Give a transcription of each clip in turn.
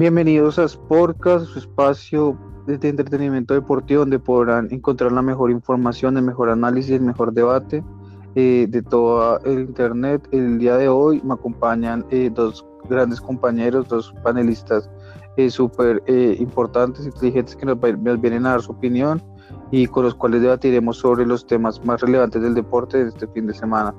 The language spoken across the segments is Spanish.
Bienvenidos a Sportcast, su espacio de entretenimiento deportivo donde podrán encontrar la mejor información, el mejor análisis, el mejor debate eh, de todo el internet. El día de hoy me acompañan eh, dos grandes compañeros, dos panelistas eh, súper importantes, inteligentes que nos, nos, vienen a dar su opinión y con los cuales debatiremos sobre los temas más relevantes del deporte de este fin de semana.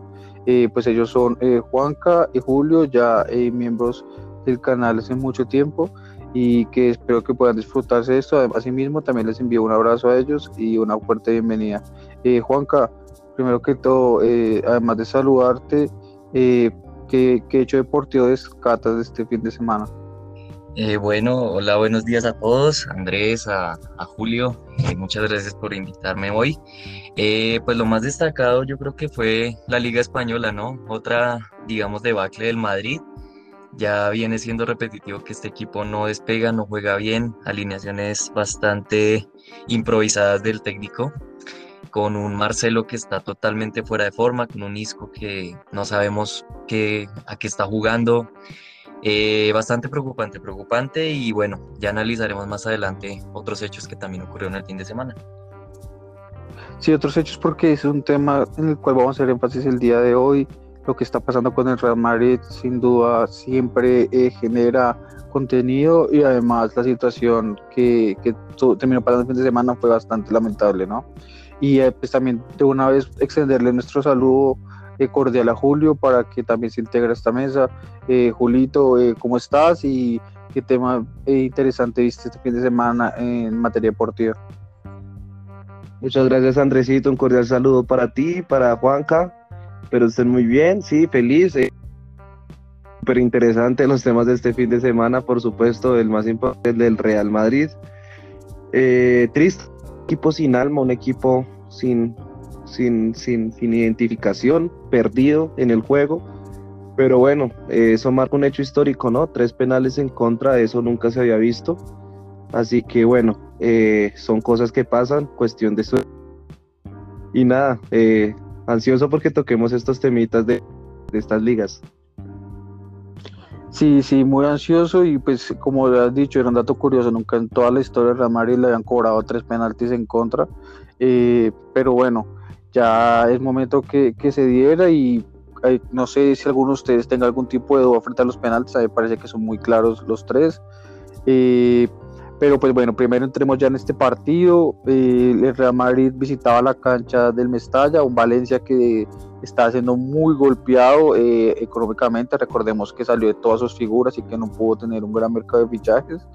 pues ellos son Juanca y Julio, ya miembros del canal hace mucho tiempo y que espero que puedan disfrutarse de esto. Asimismo, también les envío un abrazo a ellos y una fuerte bienvenida. Eh, Juanca, primero que todo, eh, además de saludarte, eh, ¿qué, hecho deportivo descatas de este fin de semana? Eh, bueno, hola, buenos días a todos, Andrés, a, a Julio, muchas gracias por invitarme hoy. pues lo más destacado yo creo que fue la Liga Española, ¿no? Otra, digamos, debacle del Madrid, ya viene siendo repetitivo que este equipo no despega, no juega bien, alineaciones bastante improvisadas del técnico, con un Marcelo que está totalmente fuera de forma, con un Isco que no sabemos qué, a qué está jugando. Eh, bastante preocupante, preocupante y bueno, ya analizaremos más adelante otros hechos que también ocurrieron el fin de semana. Sí, otros hechos porque es un tema en el cual vamos a hacer énfasis el día de hoy lo que está pasando con el Real Madrid sin duda siempre eh, genera contenido y además la situación que, que terminó pasando el fin de semana fue bastante lamentable, ¿no? Y eh, pues también de una vez extenderle nuestro saludo eh, cordial a Julio para que también se integre a esta mesa. Julito, ¿cómo estás? Y qué tema interesante viste este fin de semana en materia deportiva. Muchas gracias Andresito, un cordial saludo para ti, para Juanca, pero estén muy bien, sí, feliz. Eh. Súper interesante los temas de este fin de semana, por supuesto, el más importante, el del Real Madrid. Eh, triste, equipo sin alma, un equipo sin, sin, sin, sin identificación, perdido en el juego. Pero bueno, eh, eso marca un hecho histórico, ¿no? Tres penales en contra, de eso nunca se había visto. Así que bueno, eh, son cosas que pasan, cuestión de suerte. Y nada, eh, ansioso porque toquemos estos temitas de, estas ligas. Sí, sí, muy ansioso y pues como has dicho, era un dato curioso, nunca en toda la historia de Real Madrid le habían cobrado tres penaltis en contra, eh, pero bueno, ya es momento que, se diera y eh, no sé si alguno de ustedes tenga algún tipo de duda frente a los penaltis, a mí me parece que son muy claros los tres, eh, pero pues bueno, primero entremos ya en este partido. Eh, el Real Madrid visitaba la cancha del Mestalla, un Valencia que está siendo muy golpeado eh, económicamente. Recordemos que salió de todas sus figuras y que no pudo tener un gran mercado de fichajes.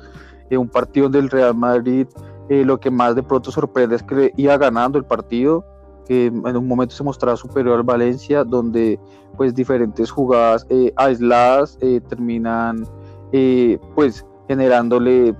Eh, un partido del Real Madrid, lo que más de pronto sorprende es que iba ganando el partido, que en un momento se mostraba superior al Valencia, donde pues diferentes jugadas aisladas terminan pues generándole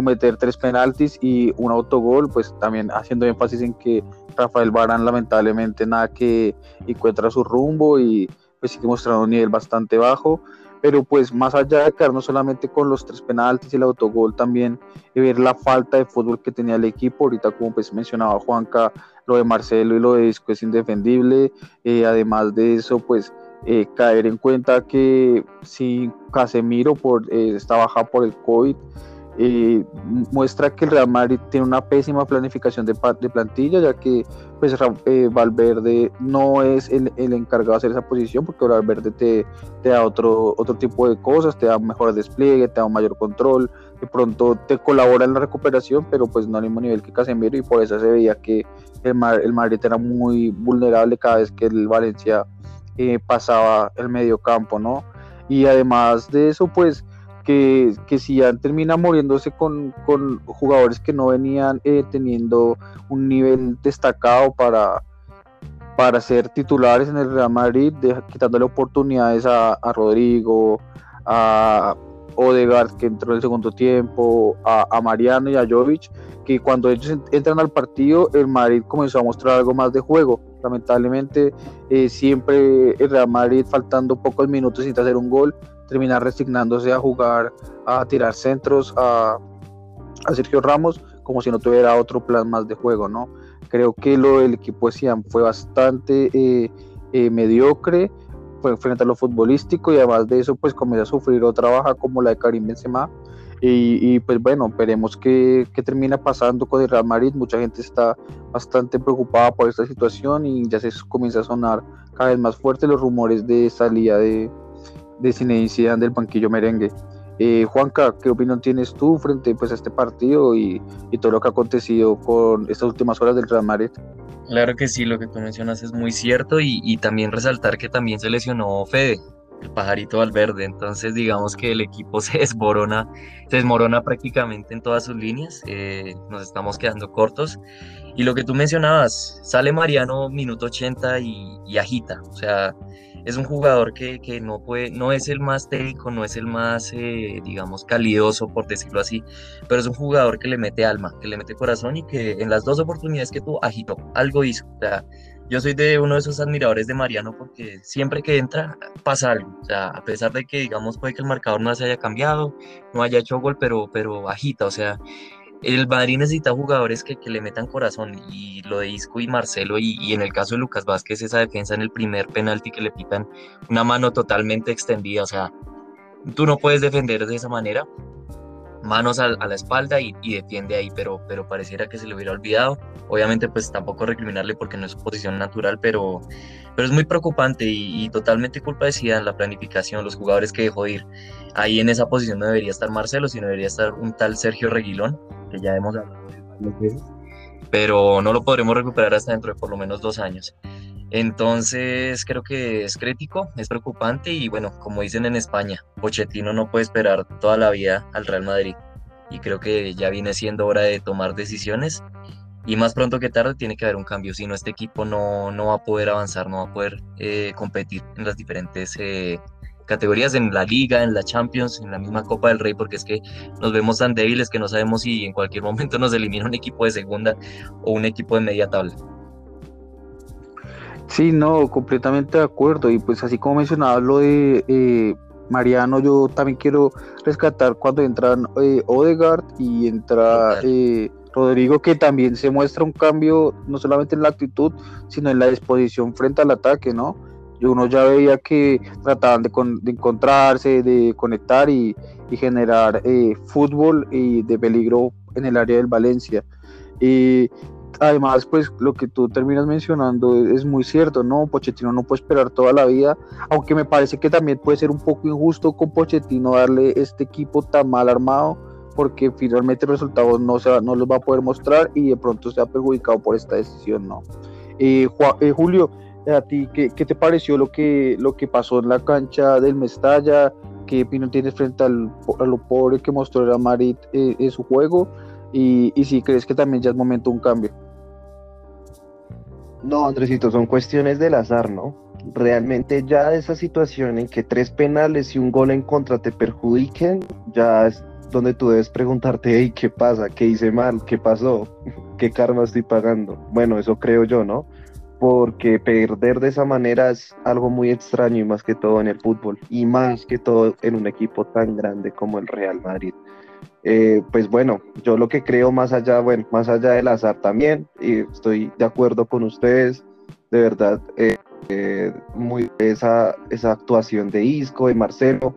cometer tres penaltis y un autogol, pues también haciendo énfasis en que Rafael Barán lamentablemente nada que encuentra su rumbo y pues sigue mostrando un nivel bastante bajo, pero pues más allá de quedarnos solamente con los tres penaltis y el autogol, también ver la falta de fútbol que tenía el equipo, ahorita como pues mencionaba Juanca, lo de Marcelo y lo de Disco es indefendible, eh, además de eso pues eh, caer en cuenta que si Casemiro por, eh, baja por el COVID, eh, muestra que el Real Madrid tiene una pésima planificación de, plantilla, ya que pues eh, Valverde no es el, encargado de hacer esa posición, porque Valverde te, da otro, otro tipo de cosas, te da mejor despliegue, te da un mayor control, de pronto te colabora en la recuperación, pero pues no al mismo nivel que Casemiro, y por eso se veía que el, el Madrid era muy vulnerable cada vez que el Valencia eh, pasaba el medio campo, ¿no? Y además de eso, pues que, que si ya termina muriéndose con, jugadores que no venían eh, teniendo un nivel destacado para, para ser titulares en el Real Madrid, quitándole oportunidades a, Rodrigo, a Odegaard que entró en el segundo tiempo, a, Mariano y a Jovic, que cuando ellos entran al partido, el Madrid comenzó a mostrar algo más de juego. Lamentablemente, eh, siempre el Real Madrid faltando pocos minutos sin hacer un gol, terminar resignándose a jugar, a tirar centros a, a Sergio Ramos como si no tuviera otro plan más de juego, ¿no? Creo que lo del equipo de Siam fue bastante eh, eh, mediocre fue frente a lo futbolístico y además de eso pues comenzó a sufrir otra baja como la de Karim Benzema Y, pues bueno, veremos qué, qué, termina pasando con el Real Madrid. Mucha gente está bastante preocupada por esta situación y ya se comienza a sonar cada vez más fuerte los rumores de salida de, de Zinedine del banquillo merengue. Eh, Juanca, ¿qué opinión tienes tú frente pues, a este partido y, y, todo lo que ha acontecido con estas últimas horas del Real Madrid? Claro que sí, lo que tú mencionas es muy cierto y, y también resaltar que también se lesionó Fede, el pajarito al verde. Entonces, digamos que el equipo se desmorona, se desmorona prácticamente en todas sus líneas. Eh, nos estamos quedando cortos. Y lo que tú mencionabas, sale Mariano minuto 80 y, y agita. O sea, es un jugador que, que, no, puede, no es el más técnico, no es el más, eh, digamos, calidoso, por decirlo así, pero es un jugador que le mete alma, que le mete corazón y que en las dos oportunidades que tuvo agitó, algo hizo. O sea, yo soy de uno de esos admiradores de Mariano porque siempre que entra pasa algo. O sea, a pesar de que, digamos, puede que el marcador no se haya cambiado, no haya hecho gol, pero, pero agita. O sea, el Madrid necesita jugadores que, que, le metan corazón y lo de Isco y Marcelo y, y, en el caso de Lucas Vázquez esa defensa en el primer penalti que le pitan una mano totalmente extendida, o sea, tú no puedes defender de esa manera manos a, la espalda y, defiende ahí, pero, pero pareciera que se le hubiera olvidado. Obviamente, pues tampoco recriminarle porque no es su posición natural, pero, pero es muy preocupante y, totalmente culpa de Zidane, la planificación, los jugadores que dejó ir. Ahí en esa posición no debería estar Marcelo, sino debería estar un tal Sergio Reguilón, que ya hemos hablado pero no lo podremos recuperar hasta dentro de por lo menos dos años. Entonces creo que es crítico, es preocupante y bueno, como dicen en España, Pochettino no puede esperar toda la vida al Real Madrid y creo que ya viene siendo hora de tomar decisiones y más pronto que tarde tiene que haber un cambio, si no este equipo no, no va a poder avanzar, no va a poder eh, competir en las diferentes eh, categorías, en la liga, en la Champions, en la misma Copa del Rey, porque es que nos vemos tan débiles que no sabemos si en cualquier momento nos elimina un equipo de segunda o un equipo de media tabla. Sí, no, completamente de acuerdo. Y pues así como mencionaba lo de eh, Mariano, yo también quiero rescatar cuando entran eh, Odegaard y entra eh, Rodrigo, que también se muestra un cambio no solamente en la actitud, sino en la disposición frente al ataque, ¿no? Uno ya veía que trataban de, encontrarse, de conectar y, y generar fútbol y de peligro en el área del Valencia. Y además, pues lo que tú terminas mencionando es, muy cierto, ¿no? Pochettino no puede esperar toda la vida, aunque me parece que también puede ser un poco injusto con Pochettino darle este equipo tan mal armado, porque finalmente el resultado no, se va, no los va a poder mostrar y de pronto se ha perjudicado por esta decisión, ¿no? Eh, eh, Julio, a ti, ¿qué, ¿qué, te pareció lo que, lo que pasó en la cancha del Mestalla? ¿Qué opinión tienes frente al, a lo pobre que mostró el Amarit eh, en su juego? Y, y si crees que también ya es momento de un cambio. No, Andresito, son cuestiones del azar, ¿no? Realmente ya esa situación en que tres penales y un gol en contra te perjudiquen, ya es donde tú debes preguntarte, hey, ¿qué pasa? ¿Qué hice mal? ¿Qué pasó? ¿Qué karma estoy pagando? Bueno, eso creo yo, ¿no? Porque perder de esa manera es algo muy extraño y más que todo en el fútbol y más que todo en un equipo tan grande como el Real Madrid. Eh, pues bueno, yo lo que creo más allá, bueno, más allá del azar también, y estoy de acuerdo con ustedes, de verdad, eh, eh, muy esa, esa actuación de Isco, de Marcelo,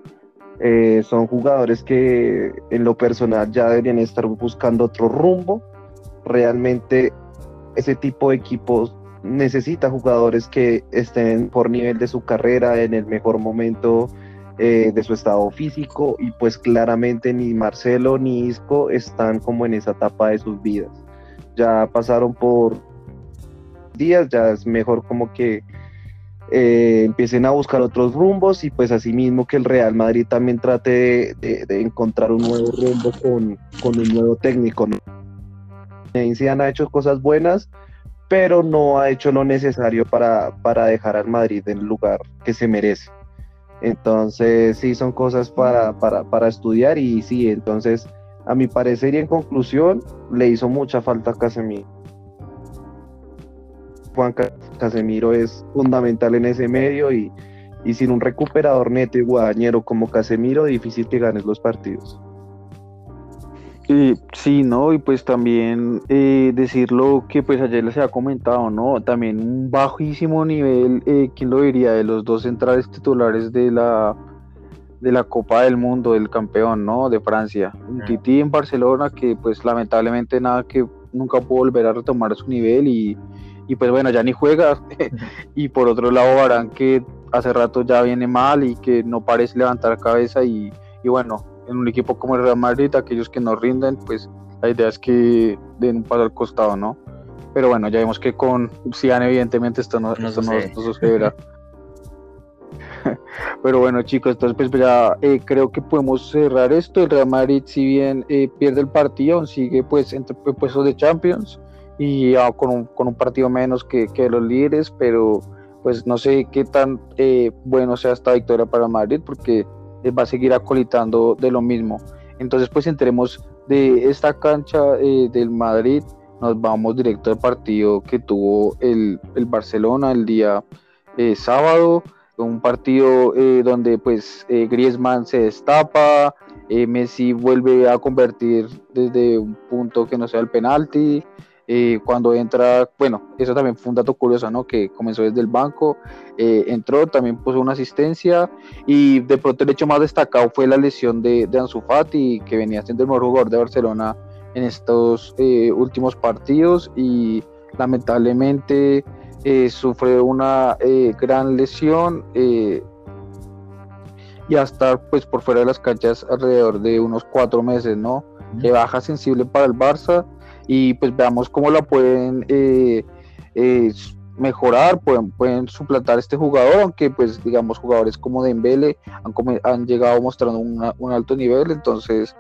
son jugadores que en lo personal ya deberían estar buscando otro rumbo. Realmente ese tipo de equipos necesita jugadores que estén por nivel de su carrera en el mejor momento eh, de su estado físico y pues claramente ni Marcelo ni Isco están como en esa etapa de sus vidas. Ya pasaron por días, ya es mejor como que eh, empiecen a buscar otros rumbos y pues asimismo que el Real Madrid también trate de, encontrar un nuevo rumbo con, con un nuevo técnico. ¿no? ha hecho cosas buenas, pero no ha hecho lo necesario para, para dejar al Madrid en el lugar que se merece. Entonces, sí, son cosas para, para, estudiar y sí, entonces, a mi parecer y en conclusión, le hizo mucha falta a Casemiro. Juan Casemiro es fundamental en ese medio y, y sin un recuperador neto y guadañero como Casemiro, difícil que ganes los partidos. Eh, sí, ¿no? Y pues también eh, decirlo que pues ayer les había comentado, ¿no? También un bajísimo nivel, eh, ¿quién lo diría? De los dos centrales titulares de la de la Copa del Mundo, del campeón, ¿no? De Francia. Un Titi en Barcelona que pues lamentablemente nada que nunca pudo volver a retomar su nivel y, pues bueno, ya ni juega. y por otro lado, Barán que hace rato ya viene mal y que no parece levantar cabeza y, bueno, en un equipo como el Real Madrid, aquellos que no rinden, pues la idea es que den un paso al costado, ¿no? Pero bueno, ya vemos que con Cian evidentemente esto no, esto no, no sucederá. Pero bueno, chicos, entonces pues ya eh, creo que podemos cerrar esto. El Real Madrid, si bien eh, pierde el partido, sigue pues entre puestos de Champions y con, un, con, un, partido menos que, que, los líderes, pero pues no sé qué tan eh, bueno sea esta victoria para Madrid porque va a seguir acolitando de lo mismo. Entonces pues entremos de esta cancha del Madrid, nos vamos directo al partido que tuvo el, el Barcelona el día sábado un partido eh, donde pues eh, Griezmann se destapa, eh, Messi vuelve a convertir desde un punto que no sea el penalti, cuando entra, bueno, eso también fue un dato curioso, ¿no? Que comenzó desde el banco, entró, también puso una asistencia y de pronto el hecho más destacado fue la lesión de, de Ansu Fati, que venía siendo el mejor jugador de Barcelona en estos últimos partidos y lamentablemente eh, sufre una eh, gran lesión eh, y a estar pues por fuera de las canchas alrededor de unos cuatro meses, ¿no? De baja sensible para el Barça y pues veamos cómo la pueden mejorar, pueden, pueden suplantar este jugador, aunque pues digamos jugadores como Dembele han, han llegado mostrando un alto nivel, entonces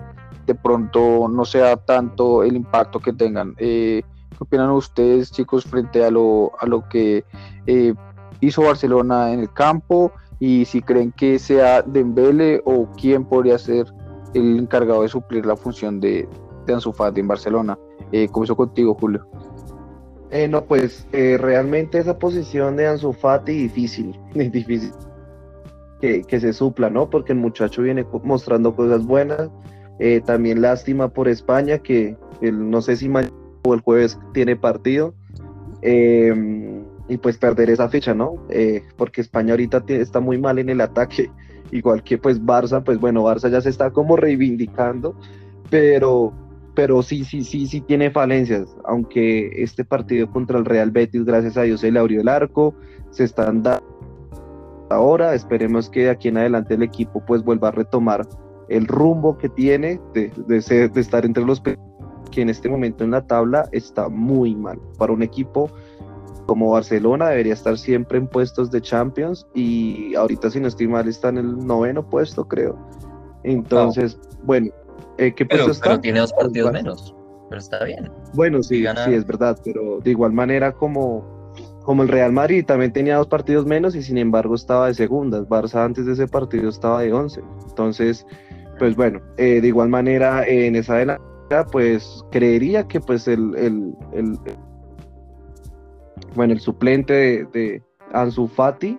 de pronto no sea tanto el impacto que tengan. ¿Qué opinan ustedes, chicos, frente a lo, a lo que eh, hizo Barcelona en el campo? Y si creen que sea Dembele o quién podría ser el encargado de suplir la función de, de Ansu en Barcelona. Eh, comienzo contigo, Julio. Eh, no, pues eh, realmente esa posición de Ansu Fati difícil, difícil que, que, se supla, ¿no? Porque el muchacho viene mostrando cosas buenas. también lástima por España, que no sé si mañana el jueves tiene partido. Em, y pues perder esa fecha, ¿no? Eh, porque España ahorita está muy mal en el ataque, igual que pues Barça, pues bueno, Barça ya se está como reivindicando, pero, pero sí, sí, sí, sí tiene falencias, aunque este partido contra el Real Betis, gracias a Dios, se le abrió el arco, se están dando ahora, esperemos que aquí en adelante el equipo pues vuelva a retomar el rumbo que tiene de, de, de estar entre los que en este momento en la tabla está muy mal. Para un equipo como Barcelona debería estar siempre en puestos de Champions y ahorita si no estoy mal está en el noveno puesto creo. Entonces, bueno, eh, ¿qué pero, está? Pero tiene dos partidos menos, pero está bien. Bueno, sí, sí, es verdad, pero de igual manera como, como el Real Madrid también tenía dos partidos menos y sin embargo estaba de segundas. Barça antes de ese partido estaba de once. Entonces, pues bueno, eh, de igual manera en esa adelante pues creería que pues el, el, bueno, el suplente de, de, Ansu Fati,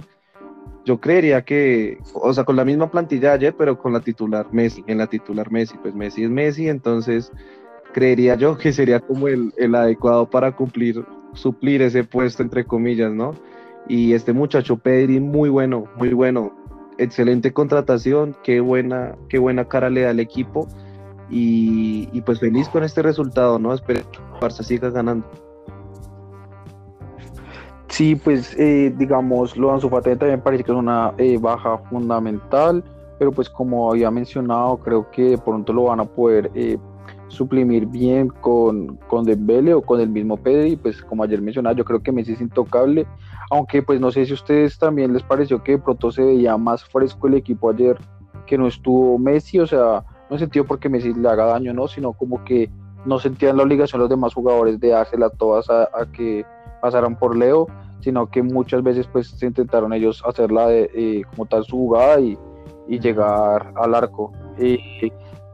yo creería que, o sea, con la misma plantilla ayer, pero con la titular Messi, en la titular Messi, pues Messi es Messi, entonces creería yo que sería como el, el adecuado para cumplir, suplir ese puesto, entre comillas, ¿no? Y este muchacho Pedri, muy bueno, muy bueno, excelente contratación, qué buena, qué buena cara le da al equipo y, pues feliz con este resultado, ¿no? Espero que Barça siga ganando. Sí, pues eh, digamos, lo de Ansu también parece que es una eh, baja fundamental, pero pues como había mencionado, creo que de pronto lo van a poder eh, suprimir bien con, con Dembele o con el mismo Pedri, pues como ayer mencionaba, yo creo que Messi es intocable, aunque pues no sé si a ustedes también les pareció que de pronto se veía más fresco el equipo ayer que no estuvo Messi, o sea, no en sentido porque Messi le haga daño, no, sino como que no sentían la obligación los demás jugadores de dársela todas a, que pasaran por Leo, sino que muchas veces pues se intentaron ellos hacerla de, eh, como tal su jugada y, llegar al arco. Eh,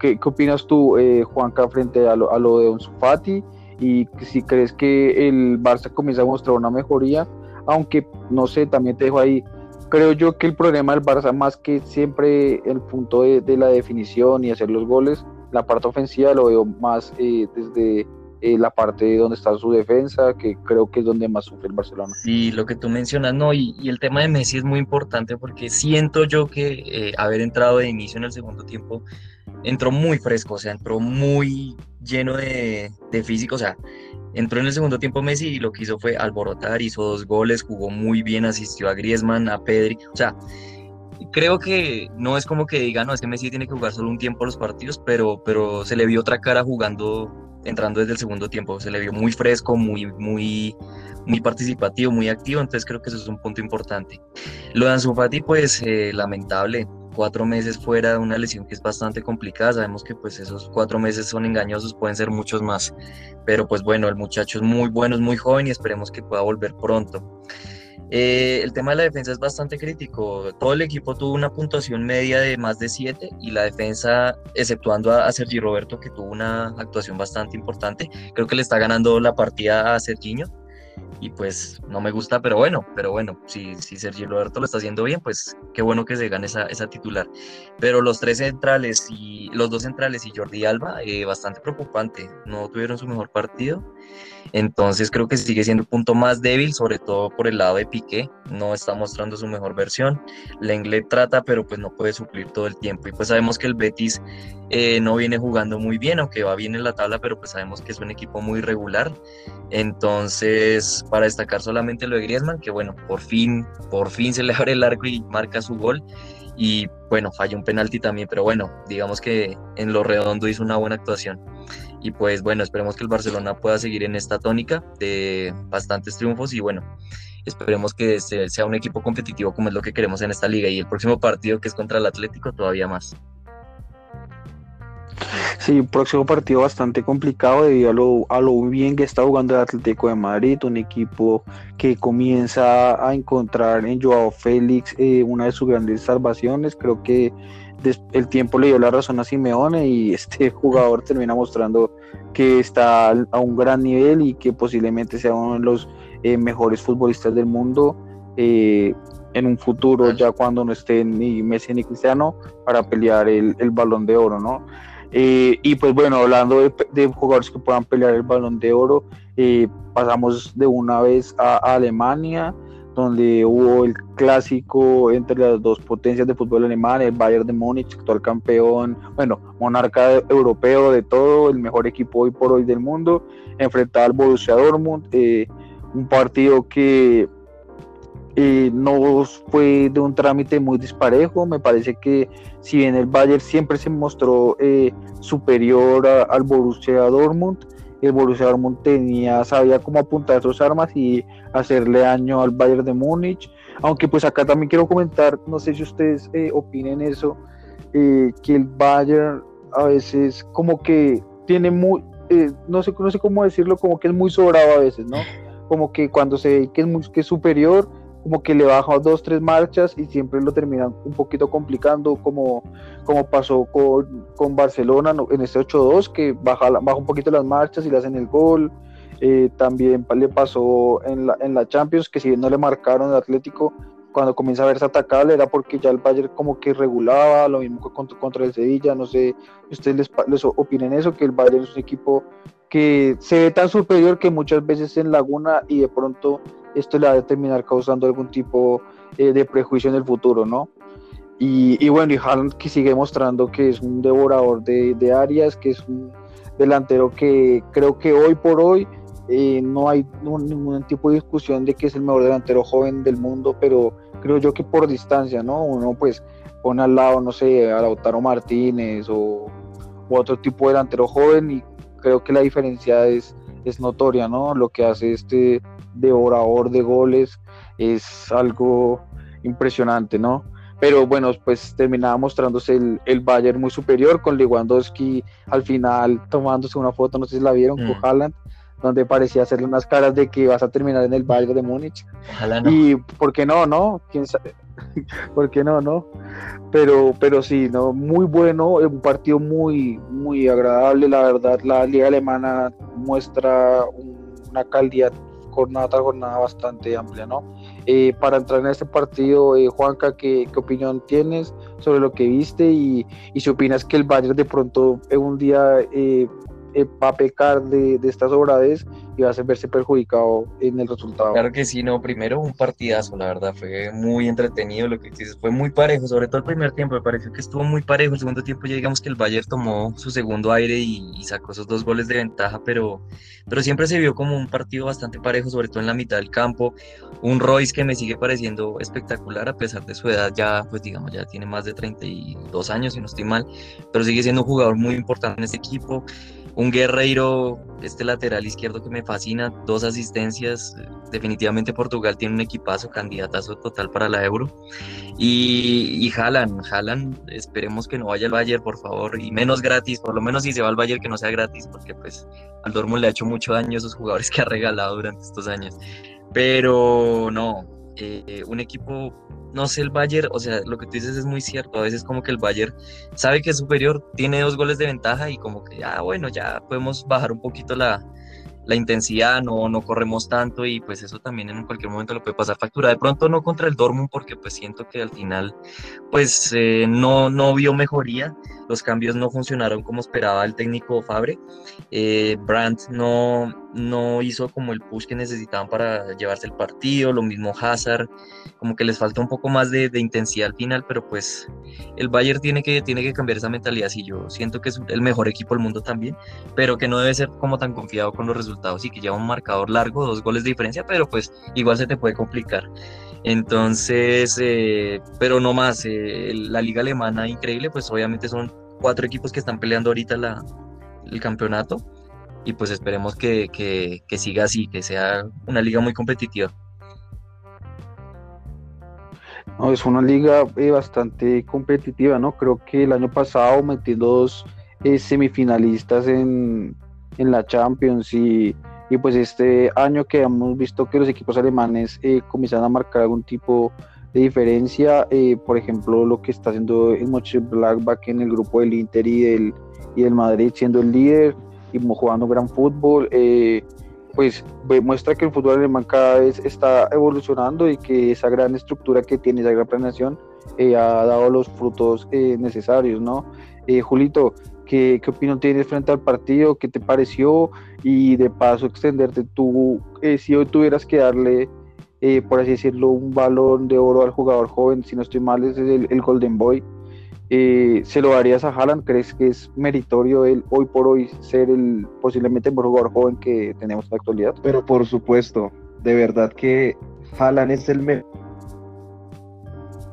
¿qué, ¿qué, opinas tú, eh, Juanca, frente a lo, a lo de Onsu Fati? Y si crees que el Barça comienza a mostrar una mejoría, aunque no sé, también te dejo ahí creo yo que el problema del Barça, más que siempre el punto de, la definición y hacer los goles, la parte ofensiva lo veo más eh, desde eh, la parte donde está su defensa, que creo que es donde más sufre el Barcelona. Sí, lo que tú mencionas, no, y, el tema de Messi es muy importante porque siento yo que eh, haber entrado de inicio en el segundo tiempo entró muy fresco, o sea, entró muy lleno de, de físico, o sea, entró en el segundo tiempo Messi y lo que hizo fue alborotar, hizo dos goles, jugó muy bien, asistió a Griezmann, a Pedri, o sea, creo que no es como que diga, no, es que Messi tiene que jugar solo un tiempo los partidos, pero, pero se le vio otra cara jugando, entrando desde el segundo tiempo, se le vio muy fresco, muy, muy, muy participativo, muy activo, entonces creo que eso es un punto importante. Lo de Ansu Fati, pues eh, lamentable, cuatro meses fuera de una lesión que es bastante complicada. Sabemos que pues esos cuatro meses son engañosos, pueden ser muchos más. Pero pues bueno, el muchacho es muy bueno, es muy joven y esperemos que pueda volver pronto. Eh, el tema de la defensa es bastante crítico. Todo el equipo tuvo una puntuación media de más de 7 y la defensa, exceptuando a, a Sergi Roberto, que tuvo una actuación bastante importante, creo que le está ganando la partida a Serginho y pues no me gusta, pero bueno, pero bueno, si, si Sergio Roberto lo está haciendo bien, pues qué bueno que se gane esa, esa titular. Pero los tres centrales y los dos centrales y Jordi Alba, eh, bastante preocupante, no tuvieron su mejor partido. Entonces creo que sigue siendo el punto más débil, sobre todo por el lado de Piqué, no está mostrando su mejor versión. Lenglet trata, pero pues no puede suplir todo el tiempo. Y pues sabemos que el Betis eh, no viene jugando muy bien, aunque va bien en la tabla, pero pues sabemos que es un equipo muy regular. Entonces para destacar solamente lo de Griezmann, que bueno, por fin, por fin se le abre el arco y marca su gol. Y bueno, falla un penalti también, pero bueno, digamos que en lo redondo hizo una buena actuación. Y pues bueno, esperemos que el Barcelona pueda seguir en esta tónica de bastantes triunfos y bueno, esperemos que sea un equipo competitivo como es lo que queremos en esta liga y el próximo partido que es contra el Atlético todavía más. Sí, próximo partido bastante complicado debido a lo, a lo bien que está jugando el Atlético de Madrid, un equipo que comienza a encontrar en Joao Félix eh, una de sus grandes salvaciones. Creo que el tiempo le dio la razón a Simeone y este jugador termina mostrando que está a un gran nivel y que posiblemente sea uno de los eh, mejores futbolistas del mundo. Eh, en un futuro, ya cuando no estén ni Messi ni Cristiano, para pelear el, el balón de oro, ¿no? Eh, y pues bueno, hablando de, jugadores que puedan pelear el balón de oro, eh, pasamos de una vez a, Alemania, donde hubo el clásico entre las dos potencias de fútbol alemán, el Bayern de Múnich, actual campeón, bueno, monarca europeo de todo, el mejor equipo hoy por hoy del mundo, enfrentado al Borussia Dortmund, eh, un partido que eh, no fue de un trámite muy disparejo. Me parece que si bien el Bayern siempre se mostró eh, superior al Borussia Dortmund, el Borussia Dortmund tenía, sabía cómo apuntar sus armas y hacerle daño al Bayern de Múnich. Aunque pues acá también quiero comentar, no sé si ustedes eh, opinen eso, que el Bayern a veces como que tiene muy, no, sé, no sé cómo decirlo, como que es muy sobrado a veces, ¿no? Como que cuando se ve que es, muy, que es superior, como que le baja dos, tres marchas y siempre lo terminan un poquito complicando, como, como pasó con, con Barcelona en este 8-2, que baja, baja un poquito las marchas y le hacen el gol. Eh, también le pasó en la, en la Champions, que si bien no le marcaron el Atlético, cuando comienza a verse atacable era porque ya el Bayern como que regulaba, lo mismo que contra, contra el Sevilla, no sé, ustedes les, les opinen eso, que el Bayern es un equipo que se ve tan superior que muchas veces en Laguna y de pronto esto le va a terminar causando algún tipo eh, de prejuicio en el futuro, ¿no? Y, bueno, y Haaland que sigue mostrando que es un devorador de, áreas, que es un delantero que creo que hoy por hoy eh, no hay ningún tipo de discusión de que es el mejor delantero joven del mundo, pero creo yo que por distancia, ¿no? Uno pues pone al lado, no sé, a Lautaro Martínez o, o otro tipo de delantero joven y creo que la diferencia es, es notoria, ¿no? Lo que hace este devorador de goles es algo impresionante, ¿no? Pero bueno, pues terminaba mostrándose el, el Bayern muy superior con Lewandowski al final tomándose una foto, no sé si la vieron, con mm. Haaland, donde parecía hacerle unas caras de que vas a terminar en el Bayern de Múnich. Y ¿por qué no, no? ¿Quién sabe? ¿Por qué no, no? Pero, pero sí, no, muy bueno, un partido muy, muy agradable, la verdad, la liga alemana muestra una calidad jornada tras jornada bastante amplia, ¿no? Eh, para entrar en este partido, eh, Juanca, ¿qué, ¿qué, opinión tienes sobre lo que viste y, y si opinas que el Bayern de pronto en un día eh, eh, pecar de, de esta sobradez y va a verse perjudicado en el resultado. Claro que sí, no, primero un partidazo, la verdad, fue muy entretenido lo que dices, fue muy parejo, sobre todo el primer tiempo, me pareció que estuvo muy parejo, el segundo tiempo ya digamos que el Bayern tomó su segundo aire y, y sacó esos dos goles de ventaja, pero, pero siempre se vio como un partido bastante parejo, sobre todo en la mitad del campo, un Royce que me sigue pareciendo espectacular a pesar de su edad, ya pues digamos ya tiene más de 32 años, si no estoy mal, pero sigue siendo un jugador muy importante en este equipo, un guerreiro, este lateral izquierdo que me fascina, dos asistencias. Definitivamente Portugal tiene un equipazo, candidatazo total para la Euro. Y, Haaland, Haaland, esperemos que no vaya al Bayern, por favor, y menos gratis, por lo menos si se va al Bayern que no sea gratis, porque pues al Dortmund le ha hecho mucho daño a esos jugadores que ha regalado durante estos años. Pero no, eh, un equipo, no sé, el Bayern, o sea, lo que tú dices es muy cierto, a veces como que el Bayern sabe que es superior, tiene dos goles de ventaja y como que, ah, bueno, ya podemos bajar un poquito la, la intensidad, no, no corremos tanto y pues eso también en cualquier momento lo puede pasar factura. De pronto no contra el Dortmund porque pues siento que al final pues eh, no, no vio mejoría, los cambios no funcionaron como esperaba el técnico Fabre, eh, Brandt no, no hizo como el push que necesitaban para llevarse el partido, lo mismo Hazard, como que les falta un poco más de, de intensidad al final, pero pues el Bayern tiene que, tiene que cambiar esa mentalidad, sí, yo siento que es el mejor equipo del mundo también, pero que no debe ser como tan confiado con los resultados y que lleva un marcador largo, dos goles de diferencia, pero pues igual se te puede complicar. Entonces, eh, pero no más, eh, la liga alemana increíble, pues obviamente son cuatro equipos que están peleando ahorita la, el campeonato y pues esperemos que, que, que siga así, que sea una liga muy competitiva. No, es una liga eh, bastante competitiva, ¿no? Creo que el año pasado metí dos semifinalistas en, en, la Champions y, y, pues este año que hemos visto que los equipos alemanes eh, comienzan a marcar algún tipo de diferencia, eh, por ejemplo, lo que está haciendo el Blackback en el grupo del Inter y del, y del Madrid siendo el líder y jugando gran fútbol. Eh, pues muestra que el fútbol alemán cada vez está evolucionando y que esa gran estructura que tiene, esa gran planeación, eh, ha dado los frutos eh, necesarios, ¿no? Eh, Julito, ¿qué, ¿qué, opinión tienes frente al partido? ¿Qué te pareció? Y de paso extenderte, tú, eh, si hoy tuvieras que darle, eh, por así decirlo, un balón de oro al jugador joven, si no estoy mal, es el, el Golden Boy. Eh, ¿Se lo darías a Haaland? ¿Crees que es meritorio él hoy por hoy ser el posiblemente el mejor jugador joven que tenemos en la actualidad? Pero por supuesto, de verdad que Haaland es el mejor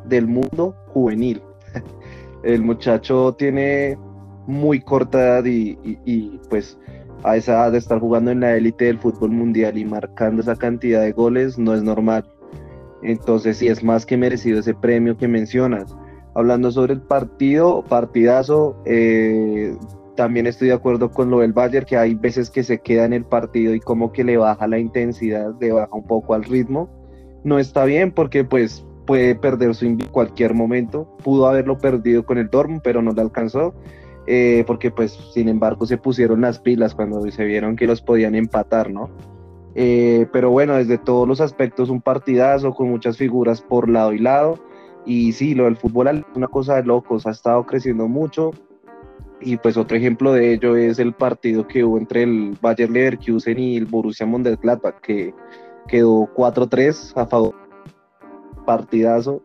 del mundo juvenil. El muchacho tiene muy corta edad y, y, y, pues a esa edad de estar jugando en la élite del fútbol mundial y marcando esa cantidad de goles no es normal. Entonces sí es más que merecido ese premio que mencionas hablando sobre el partido, partidazo, eh, también estoy de acuerdo con lo del Bayern, que hay veces que se queda en el partido y como que le baja la intensidad, le baja un poco al ritmo. No está bien porque pues puede perder su en cualquier momento. Pudo haberlo perdido con el Dortmund, pero no le alcanzó. Eh, porque pues sin embargo se pusieron las pilas cuando se vieron que los podían empatar, ¿no? Eh, pero bueno, desde todos los aspectos un partidazo con muchas figuras por lado y lado. Y sí, lo del fútbol es una cosa de locos, ha estado creciendo mucho. Y pues otro ejemplo de ello es el partido que hubo entre el Bayer Leverkusen y el Borussia Mönchengladbach, que quedó 4-3 a favor. Partidazo,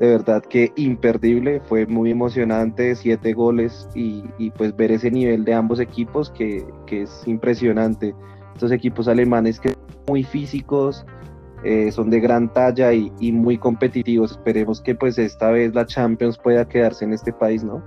de verdad que imperdible, fue muy emocionante, siete goles y, y pues ver ese nivel de ambos equipos que, que es impresionante. Estos equipos alemanes que son muy físicos, eh, son de gran talla y, y, muy competitivos. Esperemos que pues esta vez la Champions pueda quedarse en este país, ¿no?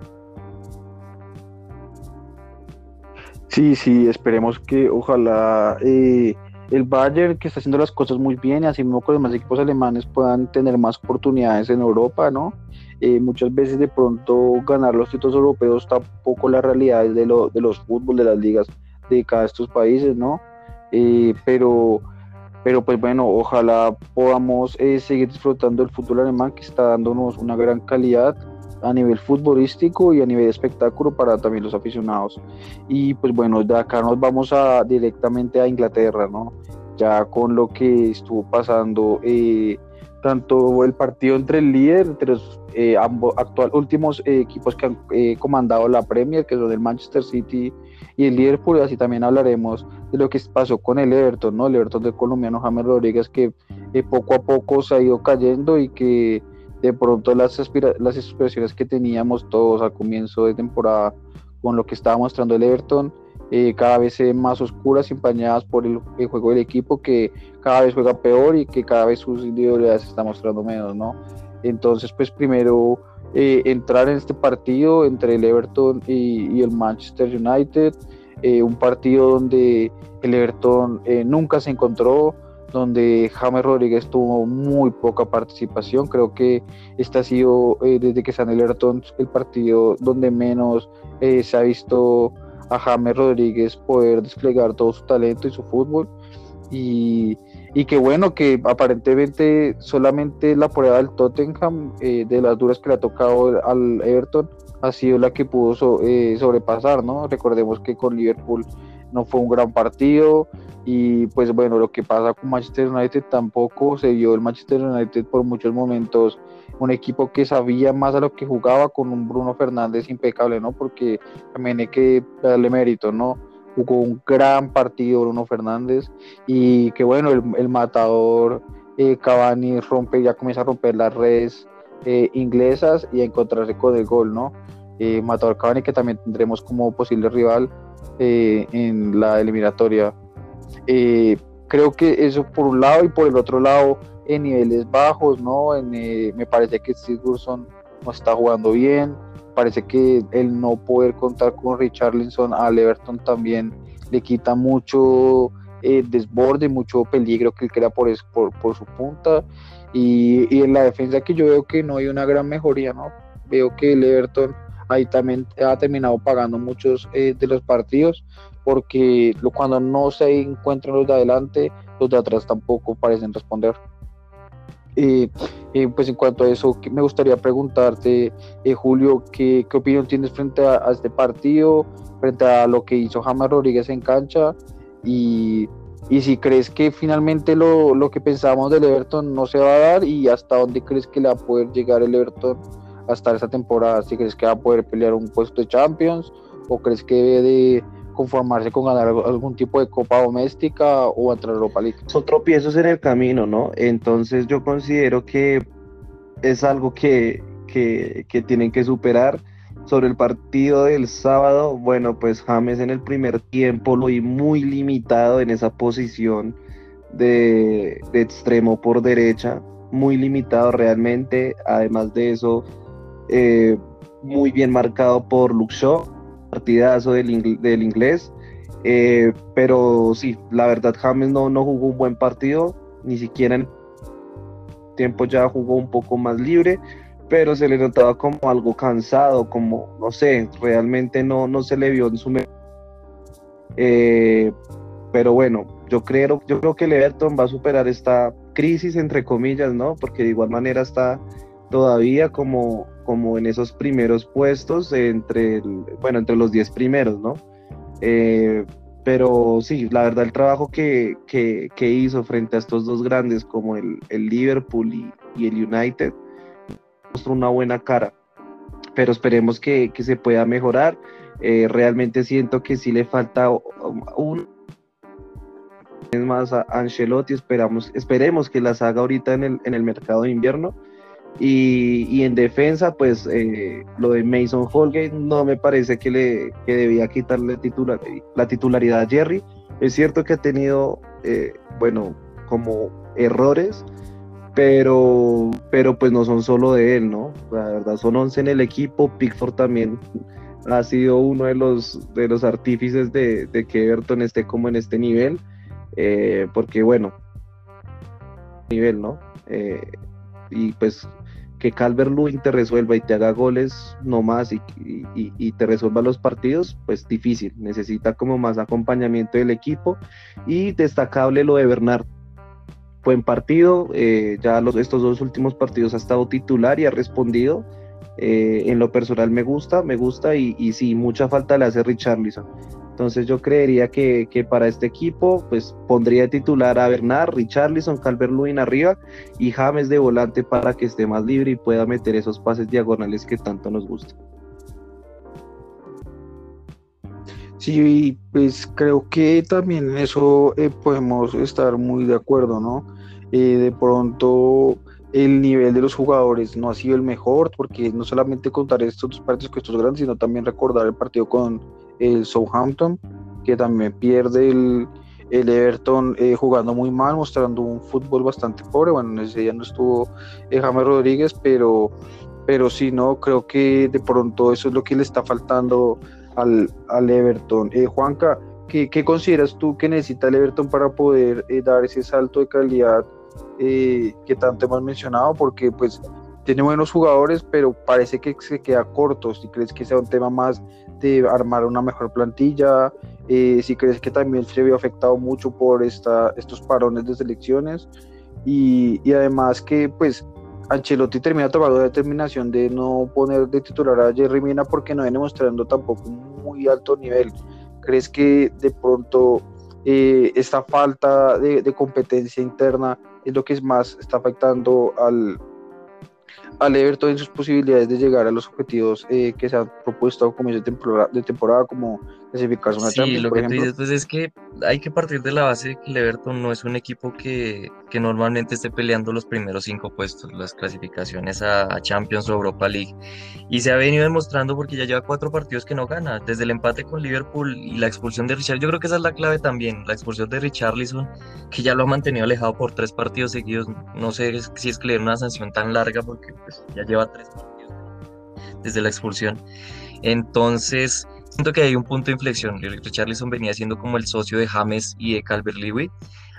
Sí, sí, esperemos que ojalá eh, el Bayern que está haciendo las cosas muy bien y así mismo con los demás equipos alemanes puedan tener más oportunidades en Europa, ¿no? Eh, muchas veces de pronto ganar los títulos europeos tampoco la realidad de, lo, de los fútbol, de las ligas de cada estos países, ¿no? Eh, pero pero pues bueno, ojalá podamos eh, seguir disfrutando del fútbol alemán que está dándonos una gran calidad a nivel futbolístico y a nivel de espectáculo para también los aficionados. Y pues bueno, de acá nos vamos a directamente a Inglaterra, ¿no? ya con lo que estuvo pasando, eh, tanto el partido entre el líder, entre los eh, ambos actual, últimos eh, equipos que han comandado la Premier, que son el Manchester City y el Liverpool, así también hablaremos de lo que pasó con el Everton, ¿no? El Everton del colombiano James Rodríguez, que poco a poco se ha ido cayendo y que de pronto las, las expresiones que teníamos todos al comienzo de temporada con lo que estaba mostrando el Everton, eh, cada vez más oscuras, empañadas por el, juego del equipo que cada vez juega peor y que cada vez sus individualidades se están mostrando menos, ¿no? Entonces, pues primero eh, entrar en este partido entre el Everton y, el Manchester United, eh, un partido donde el Everton nunca se encontró, donde James Rodríguez tuvo muy poca participación. Creo que este ha sido, desde que el Everton, el partido donde menos se ha visto a James Rodríguez poder desplegar todo su talento y su fútbol. Y, y que bueno, que aparentemente solamente la prueba del Tottenham, eh, de las duras que le ha tocado al Everton, ha sido la que pudo eh, sobrepasar, ¿no? Recordemos que con Liverpool no fue un gran partido y pues bueno, lo que pasa con Manchester United tampoco se vio el Manchester United por muchos momentos un equipo que sabía más a lo que jugaba con un Bruno Fernández impecable, ¿no? Porque también hay que darle mérito, ¿no? Jugó un gran partido Bruno Fernández y que bueno, el, matador eh, Cavani rompe, ya comienza a romper las redes eh, inglesas y a encontrarse con el gol, ¿no? Eh, matador Cavani que también tendremos como posible rival en la eliminatoria. creo que eso por un lado y por el otro lado en niveles bajos, ¿no? Eh, me parece que Sigurdsson no está jugando bien, parece que el no poder contar con Richarlison a Everton también le quita mucho eh, desborde, mucho peligro que él crea por, su punta. Y, en la defensa que yo veo que no hay una gran mejoría, ¿no? Veo que el ahí también ha terminado pagando muchos eh, de los partidos porque cuando no se encuentran los de adelante, los de atrás tampoco parecen responder. Eh, eh, pues en cuanto a eso, me gustaría preguntarte, eh, Julio, ¿qué, ¿qué, opinión tienes frente a, este partido, frente a lo que hizo James Rodríguez en cancha? Y, y si crees que finalmente lo, lo, que pensábamos del Everton no se va a dar y hasta dónde crees que le va a poder llegar el Everton hasta esa temporada, si crees que va a poder pelear un puesto de Champions o crees que debe de conformarse con ganar algún tipo de copa doméstica o entrar a Europa League. Son tropiezos en el camino, ¿no? Entonces yo considero que es algo que, que, que tienen que superar. Sobre el partido del sábado, bueno, pues James en el primer tiempo lo vi muy limitado en esa posición de, de extremo por derecha, muy limitado realmente. Además de eso, eh, muy bien marcado por Luxo partidazo del, del inglés. Eh, pero sí, la verdad James no, no jugó un buen partido, ni siquiera en tiempo ya jugó un poco más libre, pero se le notaba como algo cansado, como, no sé, realmente no, no se le vio en su... Eh, pero bueno, yo creo, yo creo que el Everton va a superar esta crisis, entre comillas, ¿no? Porque de igual manera está todavía como, como en esos primeros puestos, entre, bueno, entre los 10 primeros, ¿no? Eh, pero sí, la verdad el trabajo que, que, hizo frente a estos dos grandes como el, el Liverpool y, el United mostró una buena cara, pero esperemos que, que se pueda mejorar. Eh, realmente siento que sí le falta un es más a Ancelotti, esperamos, esperemos que las haga ahorita en el, en el mercado de invierno y, en defensa, pues eh, lo de Mason Holgate no me parece que le que debía quitarle titular, la titularidad a Jerry. Es cierto que ha tenido, eh, bueno, como errores, pero, pero pues no son solo de él, ¿no? La verdad, son 11 en el equipo. Pickford también ha sido uno de los, de los artífices de, que Everton esté como en este nivel, eh, porque bueno, nivel, ¿no? y pues que Calvert Lewin te resuelva y te haga goles nomás y, y, te resuelva los partidos, pues difícil. Necesita como más acompañamiento del equipo y destacable lo de Bernard. Buen partido, eh, ya los, estos dos últimos partidos ha estado titular y ha respondido. Eh, en lo personal me gusta, me gusta y, y sí, mucha falta le hace Richarlison. Entonces yo creería que, para este equipo pues pondría titular a Bernard, Richarlison, Calvert-Lewin arriba y James de volante para que esté más libre y pueda meter esos pases diagonales que tanto nos gustan. Sí, pues creo que también en eso eh, podemos estar muy de acuerdo, ¿no? Eh, de pronto el nivel de los jugadores no ha sido el mejor, porque no solamente contar estos dos partidos que estos grandes, sino también recordar el partido con el Southampton, que también pierde el, el Everton eh, jugando muy mal, mostrando un fútbol bastante pobre. Bueno, en ese día no estuvo eh, Rodríguez, pero, pero sí, no, creo que de pronto eso es lo que le está faltando al, al Everton. Eh, Juanca, ¿qué, ¿qué, consideras tú que necesita el Everton para poder eh, dar ese salto de calidad que tanto hemos mencionado? Porque pues tiene buenos jugadores, pero parece que se queda corto. Si crees que sea un tema más de armar una mejor plantilla, eh, si crees que también se vio afectado mucho por esta, estos parones de selecciones y, y además que pues Ancelotti termina tomando la determinación de no poner de titular a Jerry Mina porque no viene mostrando tampoco un muy alto nivel. ¿Crees que de pronto eh, esta falta de, de competencia interna es lo que más está afectando al, al Everton en sus posibilidades de llegar a los objetivos eh, que se han propuesto a comienzo de temporada, de temporada como clasificarse una sí, lo que tú dices, pues es que hay que partir de la base de que el Everton no es un equipo que, que normalmente esté peleando los primeros cinco puestos, las clasificaciones a, Champions o Europa League. Y se ha venido demostrando porque ya lleva cuatro partidos que no gana, desde el empate con Liverpool y la expulsión de Richard. Yo creo que esa es la clave también, la expulsión de Richarlison, que ya lo ha mantenido alejado por tres partidos seguidos. No sé si es que le dieron una sanción tan larga porque pues, ya lleva tres partidos desde la expulsión. Entonces, siento que hay un punto de inflexión. Richarlison venía siendo como el socio de James y de Calvert-Lewin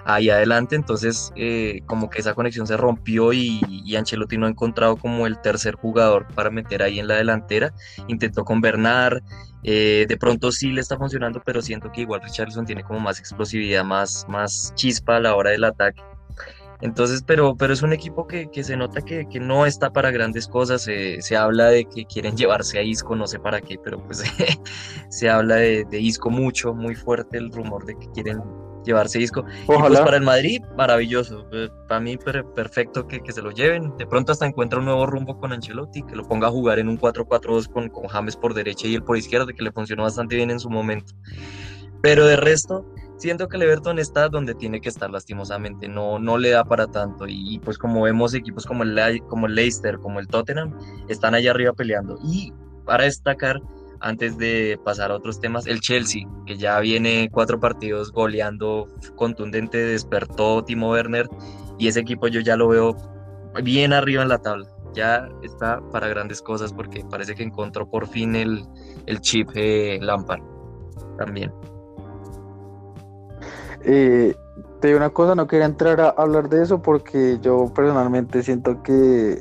ahí adelante, entonces eh, como que esa conexión se rompió y, y, Ancelotti no ha encontrado como el tercer jugador para meter ahí en la delantera, intentó con Bernard, eh, de pronto sí le está funcionando, pero siento que igual Richarlison tiene como más explosividad, más, más chispa a la hora del ataque. Entonces, pero, pero es un equipo que, que se nota que, que, no está para grandes cosas. se habla de que quieren llevarse a Isco, no sé para qué, pero pues se habla de, de, Isco mucho, muy fuerte el rumor de que quieren llevarse Isco. Y pues para el Madrid, maravilloso. Eh, para mí, perfecto que, que, se lo lleven. De pronto hasta encuentra un nuevo rumbo con Ancelotti, que lo ponga a jugar en un 4-4-2 con, con James por derecha y él por izquierda, que le funcionó bastante bien en su momento. Pero de resto, siento que el Everton está donde tiene que estar lastimosamente, no, no le da para tanto y, pues como vemos equipos como el, como Leicester, como el Tottenham, están allá arriba peleando. Y para destacar, antes de pasar a otros temas, el Chelsea, que ya viene cuatro partidos goleando contundente, despertó Timo Werner y ese equipo yo ya lo veo bien arriba en la tabla. Ya está para grandes cosas porque parece que encontró por fin el, el chip eh, Lampard también. Eh, te digo una cosa, no quería entrar a hablar de eso porque yo personalmente siento que,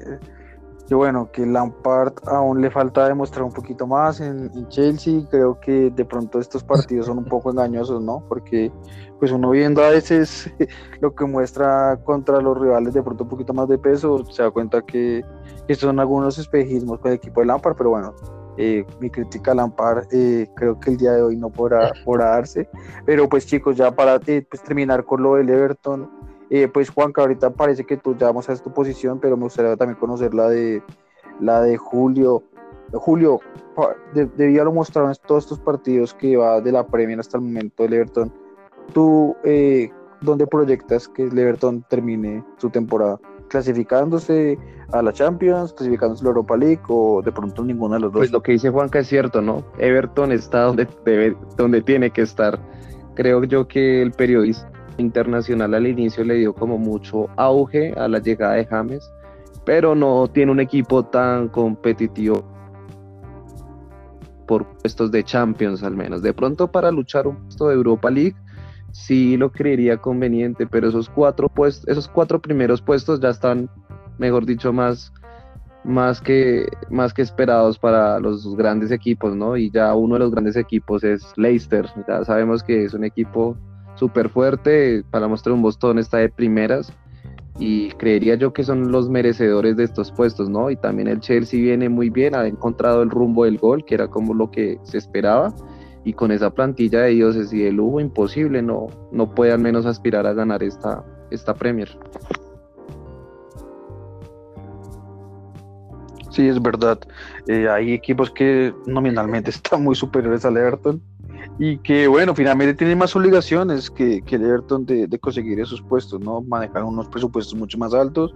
bueno, que Lampard aún le falta demostrar un poquito más en, Chelsea. Creo que de pronto estos partidos son un poco engañosos, ¿no? Porque pues uno viendo a veces lo que muestra contra los rivales de pronto un poquito más de peso, se da cuenta que estos son algunos espejismos con el equipo de Lampard, pero bueno, eh, mi crítica a Lampard eh, creo que el día de hoy no podrá, darse. Pero pues chicos, ya para eh, pues, terminar con lo del Everton, pues Juanca, ahorita parece que tú ya vamos a tu posición, pero me gustaría también conocer la de, la de Julio. Julio, de, debido lo mostrado en todos estos partidos que va de la Premier hasta el momento del Everton, ¿tú dónde proyectas que el Everton termine su temporada? Clasificándose a la Champions, clasificándose a la Europa League o de pronto ninguno de los dos. Pues lo que dice Juanca es cierto, ¿no? Everton está donde, debe, donde tiene que estar. Creo yo que el periodista internacional al inicio le dio como mucho auge a la llegada de James, pero no tiene un equipo tan competitivo por puestos de Champions al menos. De pronto para luchar un puesto de Europa League sí lo creería conveniente, pero esos cuatro, pues, esos cuatro primeros puestos ya están, mejor dicho, más, más, que, más que esperados para los grandes equipos, ¿no? Y ya uno de los grandes equipos es Leicester, ya sabemos que es un equipo súper fuerte, para mostrar un Boston está de primeras, y creería yo que son los merecedores de estos puestos, ¿no? Y también el Chelsea viene muy bien, ha encontrado el rumbo del gol, que era como lo que se esperaba, y con esa plantilla de dioses y de lujo imposible, no, no puede al menos aspirar a ganar esta, esta Premier. Sí, es verdad. Eh, hay equipos que nominalmente están muy superiores al Everton y que, bueno, finalmente tienen más obligaciones que, que el Everton de, de, conseguir esos puestos, ¿no? Manejan unos presupuestos mucho más altos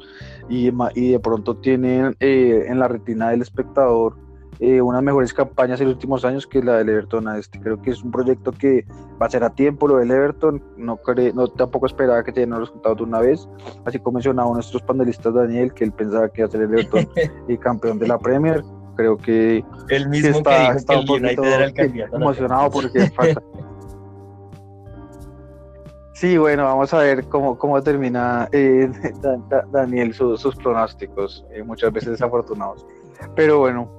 y, y de pronto tienen eh, en la retina del espectador eh, unas mejores campañas en los últimos años que la del Everton a este. Creo que es un proyecto que va a ser a tiempo lo del Everton. No, cree, no tampoco esperaba que tengan los resultados de una vez. Así como mencionaba nuestros panelistas Daniel, que él pensaba que iba a ser el Everton y campeón de la Premier. Creo que el mismo está, que está un poquito emocionado porque falta. Sí, bueno, vamos a ver cómo, cómo termina eh, Daniel sus pronósticos, eh, muchas veces desafortunados. Pero bueno,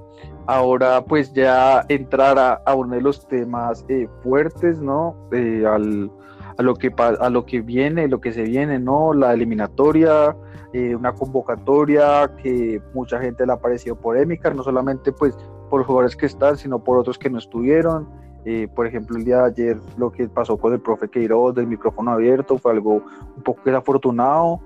ahora pues ya entrar a, uno de los temas eh, fuertes, ¿no? Eh, al, a, lo que, a lo que viene, lo que se viene, ¿no? La eliminatoria, eh, una convocatoria que mucha gente le ha parecido polémica, no solamente pues por jugadores que están, sino por otros que no estuvieron. por ejemplo, el día de ayer lo que pasó con el profe Queiroz del micrófono abierto fue algo un poco desafortunado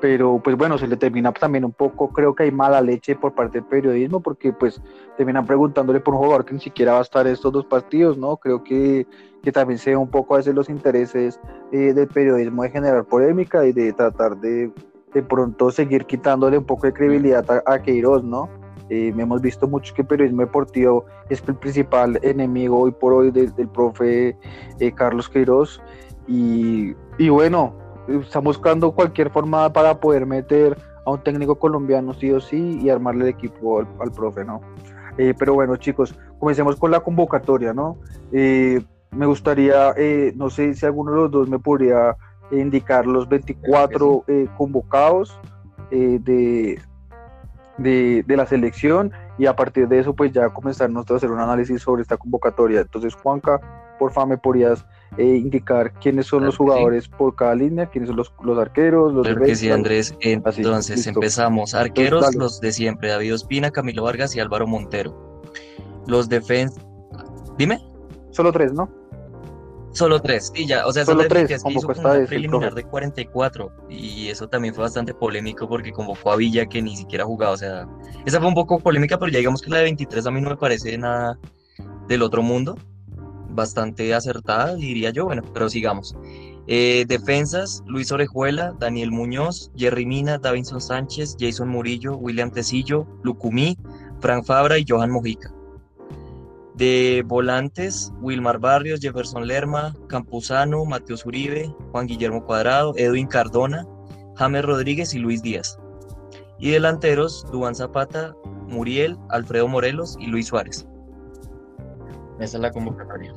pero pues bueno, se le termina también un poco, creo que hay mala leche por parte del periodismo, porque pues terminan preguntándole por un jugador que ni siquiera va a estar estos dos partidos, ¿no? Creo que, que también se ve un poco a veces los intereses eh, del periodismo de generar polémica y de tratar de de pronto seguir quitándole un poco de credibilidad a, a Queiroz, ¿no? Eh, hemos visto mucho que el periodismo deportivo es el principal enemigo hoy por hoy del, del profe eh, Carlos Queiroz y, y bueno, está buscando cualquier forma para poder meter a un técnico colombiano sí o sí y armarle el equipo al, profe, ¿no? Eh, pero bueno, chicos, comencemos con la convocatoria, ¿no? Eh, me gustaría, eh, no sé si alguno de los dos me podría indicar los 24 convocados de, de, de, la selección y a partir de eso pues ya comenzar nosotros a hacer un análisis sobre esta convocatoria. Entonces, Juanca, por favor, me podrías eh, indicar quiénes son los jugadores por cada línea, quiénes son los, los arqueros, los claro que sí, Andrés. Entonces empezamos. Arqueros, los de siempre, David Ospina, Camilo Vargas y Álvaro Montero. Los defensas... Dime. Solo tres, ¿no? Solo tres, y ya, o sea, solo tres, que hizo una preliminar de 44 y eso también fue bastante polémico porque convocó a Villa que ni siquiera jugaba, o sea, esa fue un poco polémica, pero ya digamos que la de 23 a mí no me parece nada del otro mundo, bastante acertada, diría yo. Bueno, pero sigamos. Eh, defensas, Luis Orejuela, Daniel Muñoz, Jerry Mina, Davinson Sánchez, Jason Murillo, William Tecillo, Lucumí, Frank Fabra y Johan Mojica. De volantes, Wilmar Barrios, Jefferson Lerma, Campuzano, Mateos Uribe, Juan Guillermo Cuadrado, Edwin Cardona, James Rodríguez y Luis Díaz. Y delanteros, Duan Zapata, Muriel, Alfredo Morelos y Luis Suárez. Esa es la convocatoria.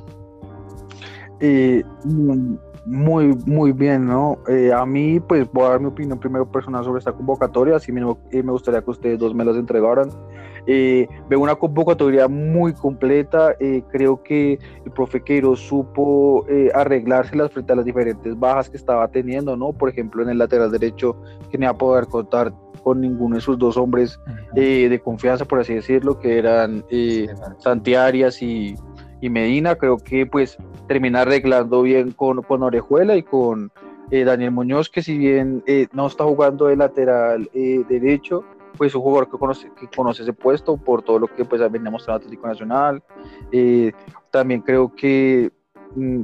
Eh, muy, muy bien, ¿no? Eh, a mí, pues voy a dar mi opinión primero personal sobre esta convocatoria, así mismo eh, me gustaría que ustedes dos me las entregaran. Eh, veo una convocatoria muy completa, creo que el profe Queiroz supo arreglárselas frente a las diferentes bajas que estaba teniendo, ¿no? Por ejemplo, en el lateral derecho, que no iba a poder contar con ninguno de sus dos hombres de confianza, por así decirlo, que eran Santiarias y y Medina, creo que pues termina arreglando bien con, con Orejuela y con eh, Daniel Muñoz, que si bien eh, no está jugando de lateral eh, derecho, pues es un jugador que conoce, que conoce ese puesto por todo lo que pues venía mostrando Atlético Nacional. también creo que mm,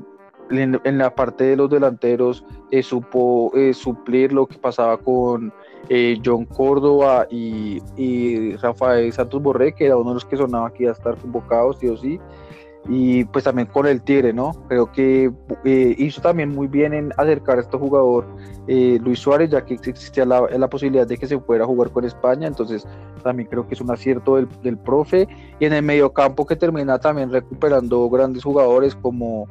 en, la parte de los delanteros supo suplir lo que pasaba con John Córdoba y, y, Rafael Santos Borré, que era uno de los que sonaba aquí a estar convocados, sí o sí y pues también con el Tigre, ¿no? Creo que eh, hizo también muy bien en acercar a este jugador eh, Luis Suárez, ya que existía la, la, posibilidad de que se fuera jugar con España, entonces también creo que es un acierto del, del profe, y en el mediocampo que termina también recuperando grandes jugadores como,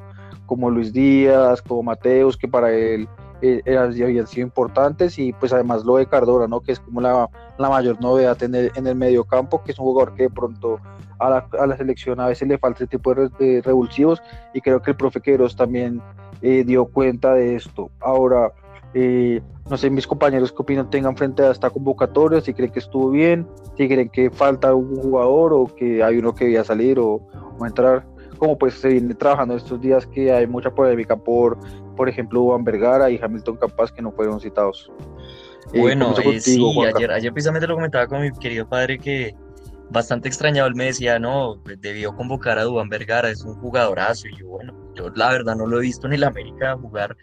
como Luis Díaz, como Mateos, que para él eh, habían sido importantes y pues además lo de Cardona, ¿no? que es como la, la mayor novedad en el, en el medio campo, que es un jugador que de pronto a la, a la selección a veces le falta este tipo de, revulsivos y creo que el profe Queiroz también eh, dio cuenta de esto. Ahora, Eh, no sé, mis compañeros qué opinión tengan frente a esta convocatoria, si creen que estuvo bien, si creen que falta un jugador o que hay uno que debía salir o, entrar. Como pues se viene trabajando estos días que hay mucha polémica por, por ejemplo, Juan Vergara y Hamilton Capaz que no fueron citados. Eh, bueno, eh, sí, ayer, ayer precisamente lo comentaba con mi querido padre que bastante extrañado, él me decía, no, pues, debió convocar a Dubán Vergara, es un jugadorazo, y yo, bueno, yo la verdad no lo he visto en el América jugar,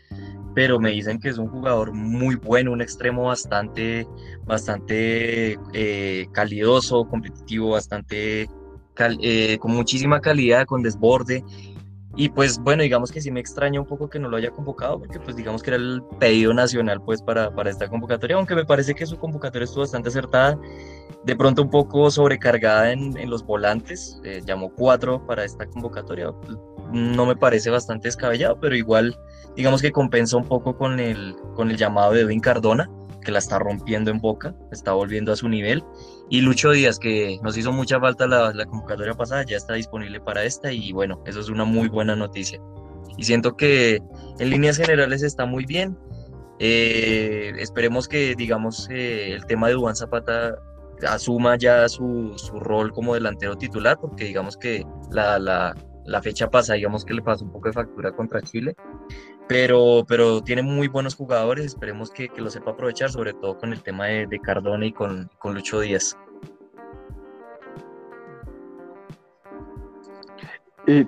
pero me dicen que es un jugador muy bueno, un extremo bastante, bastante eh, calidoso, competitivo, bastante, eh, con muchísima calidad, con desborde, y pues bueno, digamos que sí me extraña un poco que no lo haya convocado, porque pues digamos que era el pedido nacional pues para, para esta convocatoria, aunque me parece que su convocatoria estuvo bastante acertada, de pronto un poco sobrecargada en, en los volantes, eh, llamó cuatro para esta convocatoria, no me parece bastante descabellado, pero igual digamos que compensa un poco con el, con el llamado de Edwin Cardona, que la está rompiendo en boca, está volviendo a su nivel. Y Lucho Díaz, que nos hizo mucha falta la, la, convocatoria pasada, ya está disponible para esta y bueno, eso es una muy buena noticia. Y siento que en líneas generales está muy bien. Eh, esperemos que, digamos, eh, el tema de Juan Zapata asuma ya su, su, rol como delantero titular, porque digamos que la, la, la fecha pasada, digamos que le pasó un poco de factura contra Chile pero, pero tiene muy buenos jugadores, esperemos que, que, lo sepa aprovechar, sobre todo con el tema de, de Cardona y con, con, Lucho Díaz.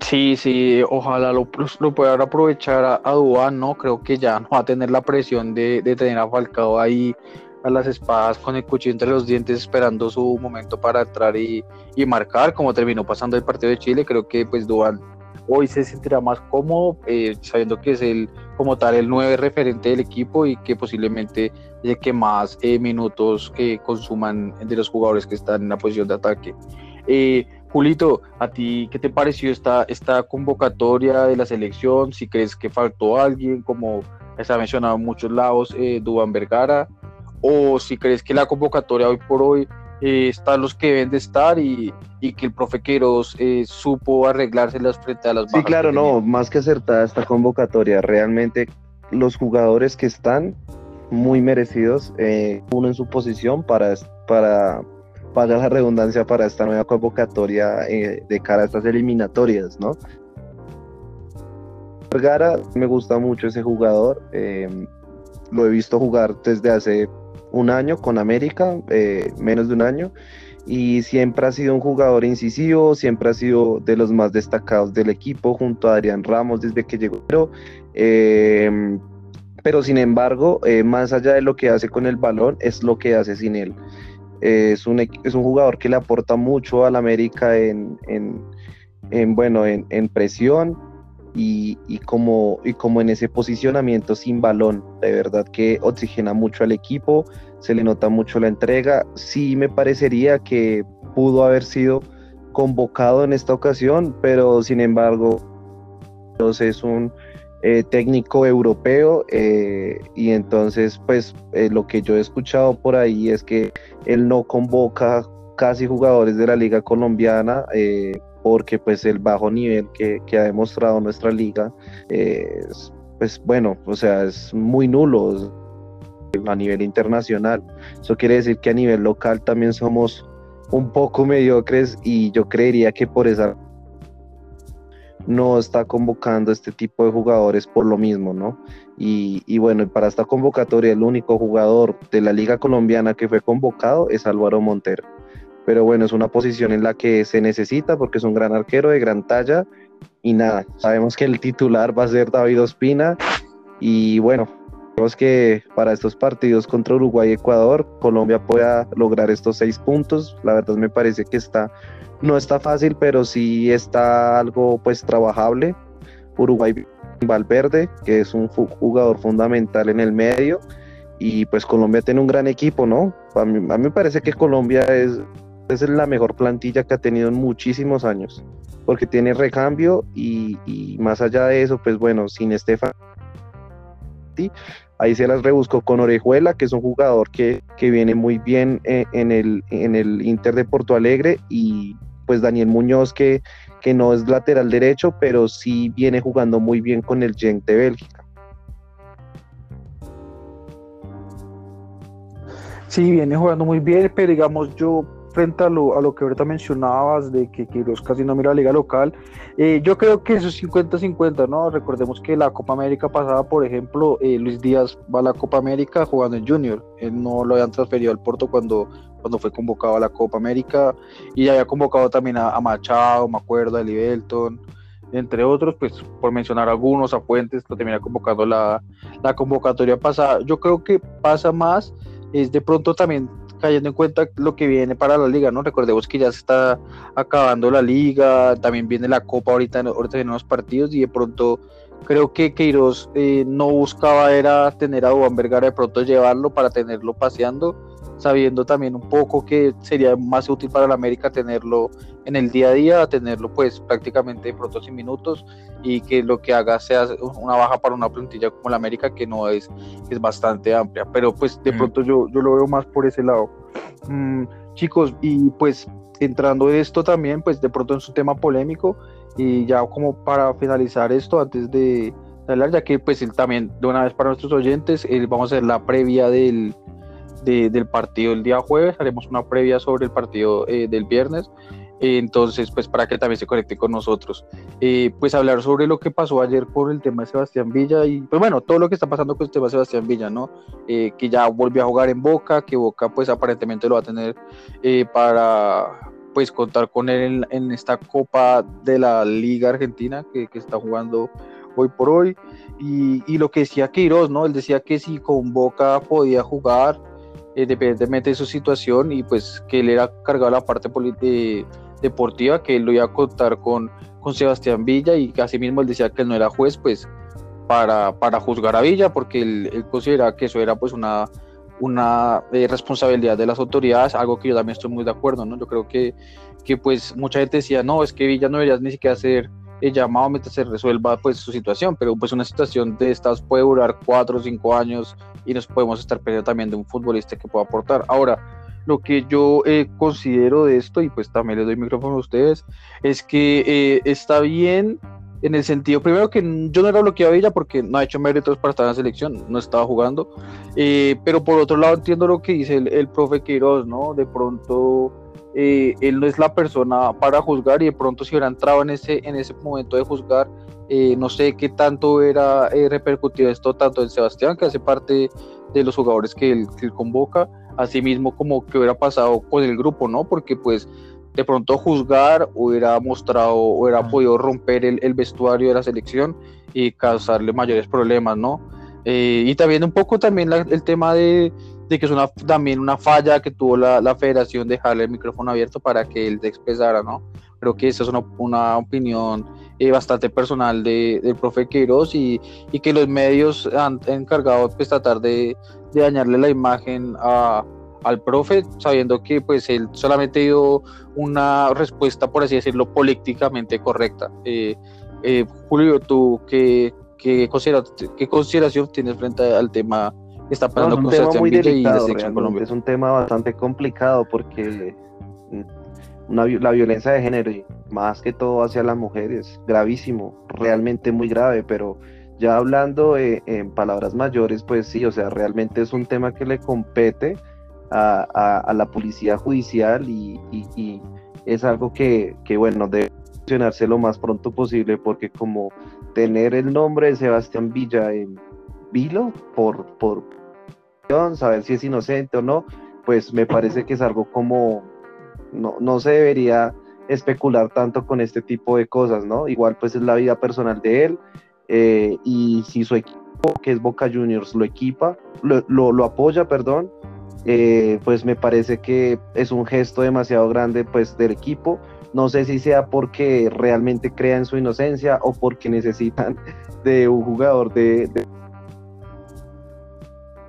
Sí, sí, ojalá lo, lo puedan aprovechar a, a ¿no? Creo que ya no va a tener la presión de, de, tener a Falcao ahí a las espadas con el cuchillo entre los dientes esperando su momento para entrar y, y marcar, como terminó pasando el partido de Chile, creo que pues Duván hoy se sentirá más cómodo eh, sabiendo que es el como tal el nueve referente del equipo y que posiblemente es que más eh, minutos eh, consuman de los jugadores que están en la posición de ataque. Julito, ¿a ti qué te pareció esta, esta convocatoria de la selección? Si crees que faltó alguien, como se ha mencionado en muchos lados, eh, Dubán Vergara, o si crees que la convocatoria hoy por hoy eh, están los que deben de estar y, que el profe Queiroz eh, supo arreglárselas frente a las Sí, claro, no, más que acertada esta convocatoria, realmente los jugadores que están muy merecidos, eh, uno en su posición para, para, para la redundancia para esta nueva convocatoria eh, de cara a estas eliminatorias, ¿no? Vergara, me gusta mucho ese jugador, lo he visto jugar desde hace un año con América, eh, menos de un año, y siempre ha sido un jugador incisivo, siempre ha sido de los más destacados del equipo junto a Adrián Ramos desde que llegó. Pero, eh, pero sin embargo, eh, más allá de lo que hace con el balón, es lo que hace sin él. es, un, es un jugador que le aporta mucho al América en, en, bueno, en, en presión, y, como, y como en ese posicionamiento sin balón, de verdad que oxigena mucho al equipo, se le nota mucho la entrega. Sí me parecería que pudo haber sido convocado en esta ocasión, pero sin embargo es un eh, técnico europeo eh, y entonces pues eh, lo que yo he escuchado por ahí es que él no convoca casi jugadores de la liga colombiana porque pues el bajo nivel que, que ha demostrado nuestra liga es pues bueno, o sea, es muy nulo a nivel internacional. Eso quiere decir que a nivel local también somos un poco mediocres y yo creería que por esa no está convocando este tipo de jugadores por lo mismo, ¿no? Y, y, bueno, para esta convocatoria el único jugador de la liga colombiana que fue convocado es Álvaro Montero. Pero bueno, es una posición en la que se necesita porque es un gran arquero de gran talla y nada, sabemos que el titular va a ser David Ospina y bueno, que para estos partidos contra Uruguay y Ecuador, Colombia pueda lograr estos seis puntos. La verdad me parece que está, no está fácil, pero sí está algo pues trabajable. Uruguay Valverde, que es un jugador fundamental en el medio, y pues Colombia tiene un gran equipo, ¿no? A mí, me parece que Colombia es, es la mejor plantilla que ha tenido en muchísimos años, porque tiene recambio y, más allá de eso, pues bueno, sin Estefan Ahí se las rebusco con Orejuela, que es un jugador que, viene muy bien eh, en, el, en el Inter de Porto Alegre, y pues Daniel Muñoz, que, que no es lateral derecho, pero sí viene jugando muy bien con el Genk de Bélgica. Sí, viene jugando muy bien, pero digamos yo frente a lo, a lo que ahorita mencionabas de que Quiroz casi no mira la liga local, eh, yo creo que eso es 50-50, ¿no? Recordemos que la Copa América pasada, por ejemplo, eh, Luis Díaz va a la Copa América jugando en Junior, él no lo habían transferido al Porto cuando, cuando fue convocado a la Copa América y había convocado también a, Machado, me acuerdo, a Libelton, entre otros, pues por mencionar algunos, a Fuentes, que termina convocando la, la convocatoria pasada. Yo creo que pasa más, es de pronto también cayendo en cuenta lo que viene para la liga, ¿no? Recordemos que ya se está acabando la liga, también viene la copa ahorita, ahorita vienen los partidos y de pronto creo que Queiroz eh, no buscaba era tener a Juan Vergara de pronto llevarlo para tenerlo paseando, sabiendo también un poco que sería más útil para la América tenerlo en el día a día, tenerlo pues prácticamente de pronto sin minutos y que lo que haga sea una baja para una plantilla como la América que no es, es bastante amplia, pero pues de pronto yo, yo lo veo más por ese lado. Mm, chicos, y pues entrando en esto también, pues de pronto en su tema polémico y ya como para finalizar esto antes de hablar, ya que pues él también de una vez para nuestros oyentes, vamos a hacer la previa del del partido el día jueves, haremos una previa sobre el partido eh, del viernes, entonces pues para que también se conecte con nosotros. Eh, pues hablar sobre lo que pasó ayer por el tema de Sebastián Villa y pues bueno, todo lo que está pasando con el tema de Sebastián Villa, ¿no? Eh, que ya volvió a jugar en Boca, que Boca pues aparentemente lo va a tener para pues contar con él en, esta Copa de la Liga Argentina que, que está jugando hoy por hoy. Y, y, lo que decía Queiroz, ¿no? Él decía que si con Boca podía jugar, independientemente de su situación y pues que él era cargado la parte deportiva, que él lo iba a contar con, con Sebastián Villa y casi mismo él decía que él no era juez pues para, para juzgar a Villa porque él, él consideraba que eso era pues una, una eh, responsabilidad de las autoridades, algo que yo también estoy muy de acuerdo, ¿no? Yo creo que, que pues mucha gente decía, no, es que Villa no debería ni siquiera ser el llamado mientras se resuelva pues su situación, pero pues una situación de estas puede durar cuatro o cinco años y nos podemos estar perdiendo también de un futbolista que pueda aportar. Ahora, lo que yo eh, considero de esto, y pues también les doy micrófono a ustedes, es que eh, está bien en el sentido, primero que yo no era bloqueado a Villa porque no ha hecho méritos para estar en la selección, no estaba jugando, eh, pero por otro lado entiendo lo que dice el, el profe Queiroz, ¿no? De pronto eh, él no es la persona para juzgar y de pronto si hubiera entrado en ese, en ese momento de juzgar, no sé qué tanto eh, repercutido esto tanto en Sebastián, que hace parte de los jugadores que que él convoca, así mismo como que hubiera pasado con el grupo, ¿no? Porque pues de pronto juzgar hubiera mostrado, hubiera podido romper el, el, vestuario de la selección y causarle mayores problemas, ¿no? y también un poco también el tema de, de que es una, también una falla que tuvo la, la federación dejarle el micrófono abierto para que él se expresara, ¿no? Creo que esa es una, una opinión eh, bastante personal de, del profe Queiroz y, y, que los medios han encargado pues tratar de, de dañarle la imagen a, al profe, sabiendo que pues él solamente dio una respuesta, por así decirlo, políticamente correcta. Eh, eh, Julio, ¿tú qué, qué, qué consideración tienes frente al tema está pasando no, es un tema muy delicado, Es un tema bastante complicado porque mm, la violencia de género, y más que todo hacia las mujeres, gravísimo, realmente muy grave, pero ya hablando eh, en palabras mayores, pues sí, o sea, realmente es un tema que le compete a, la policía judicial y, es algo que, que, bueno, debe funcionarse lo más pronto posible porque como tener el nombre de Sebastián Villa en vilo por, por, saber si es inocente o no, pues me parece que es algo como, no, no se debería especular tanto con este tipo de cosas, ¿no? Igual pues es la vida personal de él eh, y si su equipo, que es Boca Juniors, lo equipa, lo, lo, apoya, perdón, eh, pues me parece que es un gesto demasiado grande pues del equipo. No sé si sea porque realmente crean su inocencia o porque necesitan de un jugador de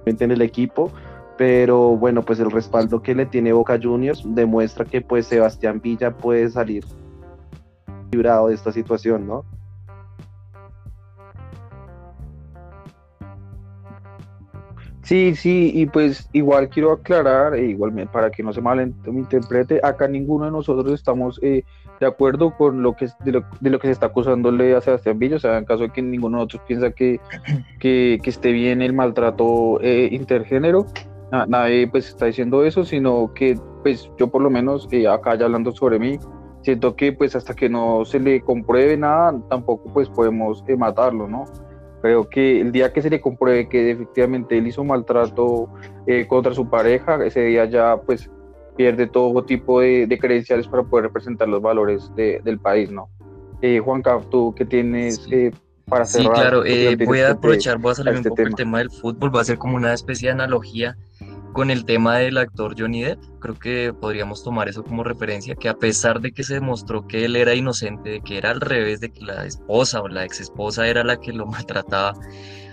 en el equipo, pero bueno, pues el respaldo que le tiene Boca Juniors demuestra que pues Sebastián Villa puede salir librado de esta situación, ¿no? Sí, sí, y pues igual quiero aclarar, e igualmente para que no se malinterprete, acá ninguno de nosotros estamos eh, de acuerdo con lo que de lo, de lo, que se está acusándole a Sebastián Villa, o sea, en caso de que ninguno de nosotros piensa que, que, que esté bien el maltrato eh, intergénero, nadie pues está diciendo eso, sino que pues yo por lo menos eh, acá ya hablando sobre mí, siento que pues hasta que no se le compruebe nada, tampoco pues podemos eh, matarlo, ¿no? Creo que el día que se le compruebe que efectivamente él hizo maltrato eh, contra su pareja, ese día ya pues pierde todo tipo de, credenciales para poder representar los valores del país, ¿no? Eh, Juanca, tú que tienes para cerrar. Sí, claro, voy a aprovechar, voy a salir un este poco tema. el tema del fútbol, va a ser como una especie de analogía con el tema del actor Johnny Depp, creo que podríamos tomar eso como referencia, que a pesar de que se demostró que él era inocente, de que era al revés, de que la esposa o la ex esposa era la que lo maltrataba,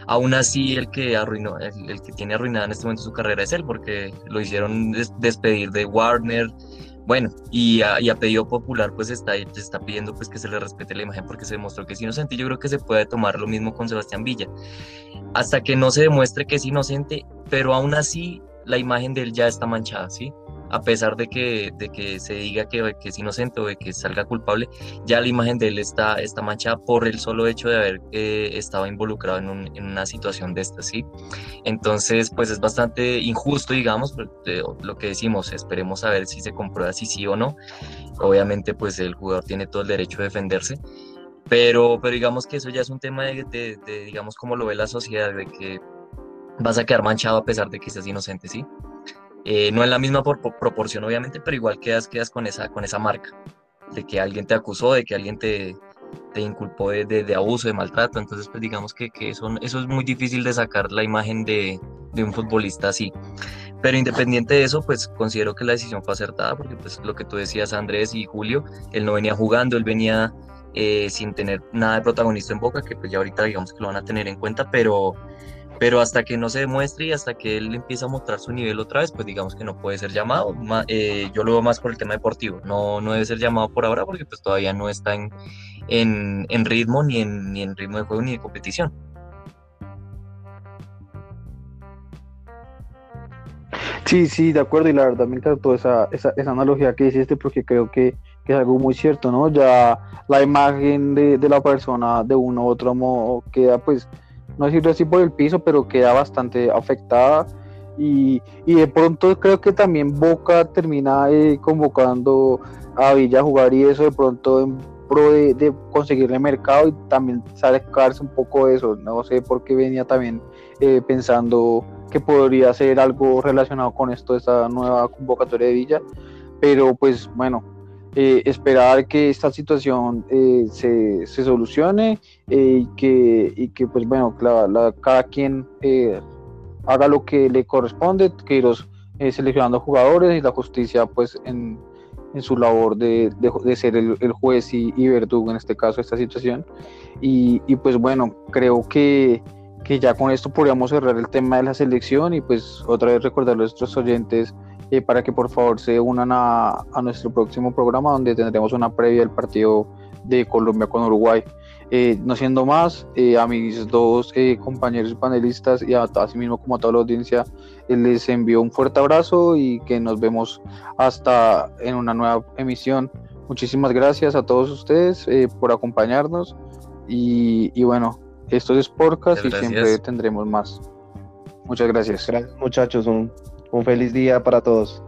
aún así el que arruinó, el, que tiene arruinada en este momento su carrera es él, porque lo hicieron despedir de Warner, bueno, y a, y pedido popular pues está, está pidiendo pues que se le respete la imagen porque se demostró que es inocente. Yo creo que se puede tomar lo mismo con Sebastián Villa. Hasta que no se demuestre que es inocente, pero aún así la imagen de él ya está manchada, ¿sí? A pesar de que, de que se diga que, es inocente o de que salga culpable, ya la imagen de él está, está manchada por el solo hecho de haber eh, estado involucrado en, un, en, una situación de esta, ¿sí? Entonces, pues es bastante injusto, digamos, lo que decimos, esperemos a ver si se comprueba si sí o no. Obviamente, pues el jugador tiene todo el derecho de defenderse, pero, pero digamos que eso ya es un tema de, de, de digamos, cómo lo ve la sociedad, de que vas a quedar manchado a pesar de que seas inocente, ¿sí? Eh, no en la misma proporción, obviamente, pero igual quedas, quedas con, esa, con esa marca de que alguien te acusó, de que alguien te, te inculpó de, de, abuso, de maltrato. Entonces, pues digamos que, que eso, eso, es muy difícil de sacar la imagen de, de, un futbolista así. Pero independiente de eso, pues considero que la decisión fue acertada, porque pues lo que tú decías, Andrés y Julio, él no venía jugando, él venía eh, sin tener nada de protagonista en boca, que pues ya ahorita digamos que lo van a tener en cuenta, pero pero hasta que no se demuestre y hasta que él empiece a mostrar su nivel otra vez, pues digamos que no puede ser llamado. Eh, yo lo veo más por el tema deportivo, no, no debe ser llamado por ahora porque pues todavía no está en, en, ritmo ni en, ni en ritmo de juego ni de competición. Sí, sí, de acuerdo, y la verdad me encantó esa, esa, esa analogía que hiciste porque creo que, que, es algo muy cierto, ¿no? Ya la imagen de, de la persona de uno u otro modo queda pues no decirlo así por el piso, pero queda bastante afectada. Y, de pronto creo que también Boca termina eh, convocando a Villa a jugar y eso de pronto en pro de, de conseguirle mercado y también sacarse un poco de eso. No sé por qué venía también eh, pensando que podría ser algo relacionado con esto, esta nueva convocatoria de Villa. Pero pues bueno, eh, esperar que esta situación eh, se, se, solucione eh, y, que, y que, pues bueno, cada quien haga lo que le corresponde, que los seleccionando jugadores y la justicia pues en, en su labor de, de, ser el, el juez y, y, verdugo en este caso esta situación. Y, y pues bueno creo que, que ya con esto podríamos cerrar el tema de la selección y pues otra vez recordar a nuestros oyentes eh, para que por favor se unan a, nuestro próximo programa donde tendremos una previa del partido de Colombia con Uruguay. Eh, no siendo más, eh, a mis dos compañeros panelistas y a, sí mismo como a toda la audiencia, les envío un fuerte abrazo y que nos vemos hasta en una nueva emisión. Muchísimas gracias a todos ustedes por acompañarnos y, y, bueno, esto es Podcast y siempre tendremos más. Muchas gracias. Gracias muchachos, un un feliz día para todos.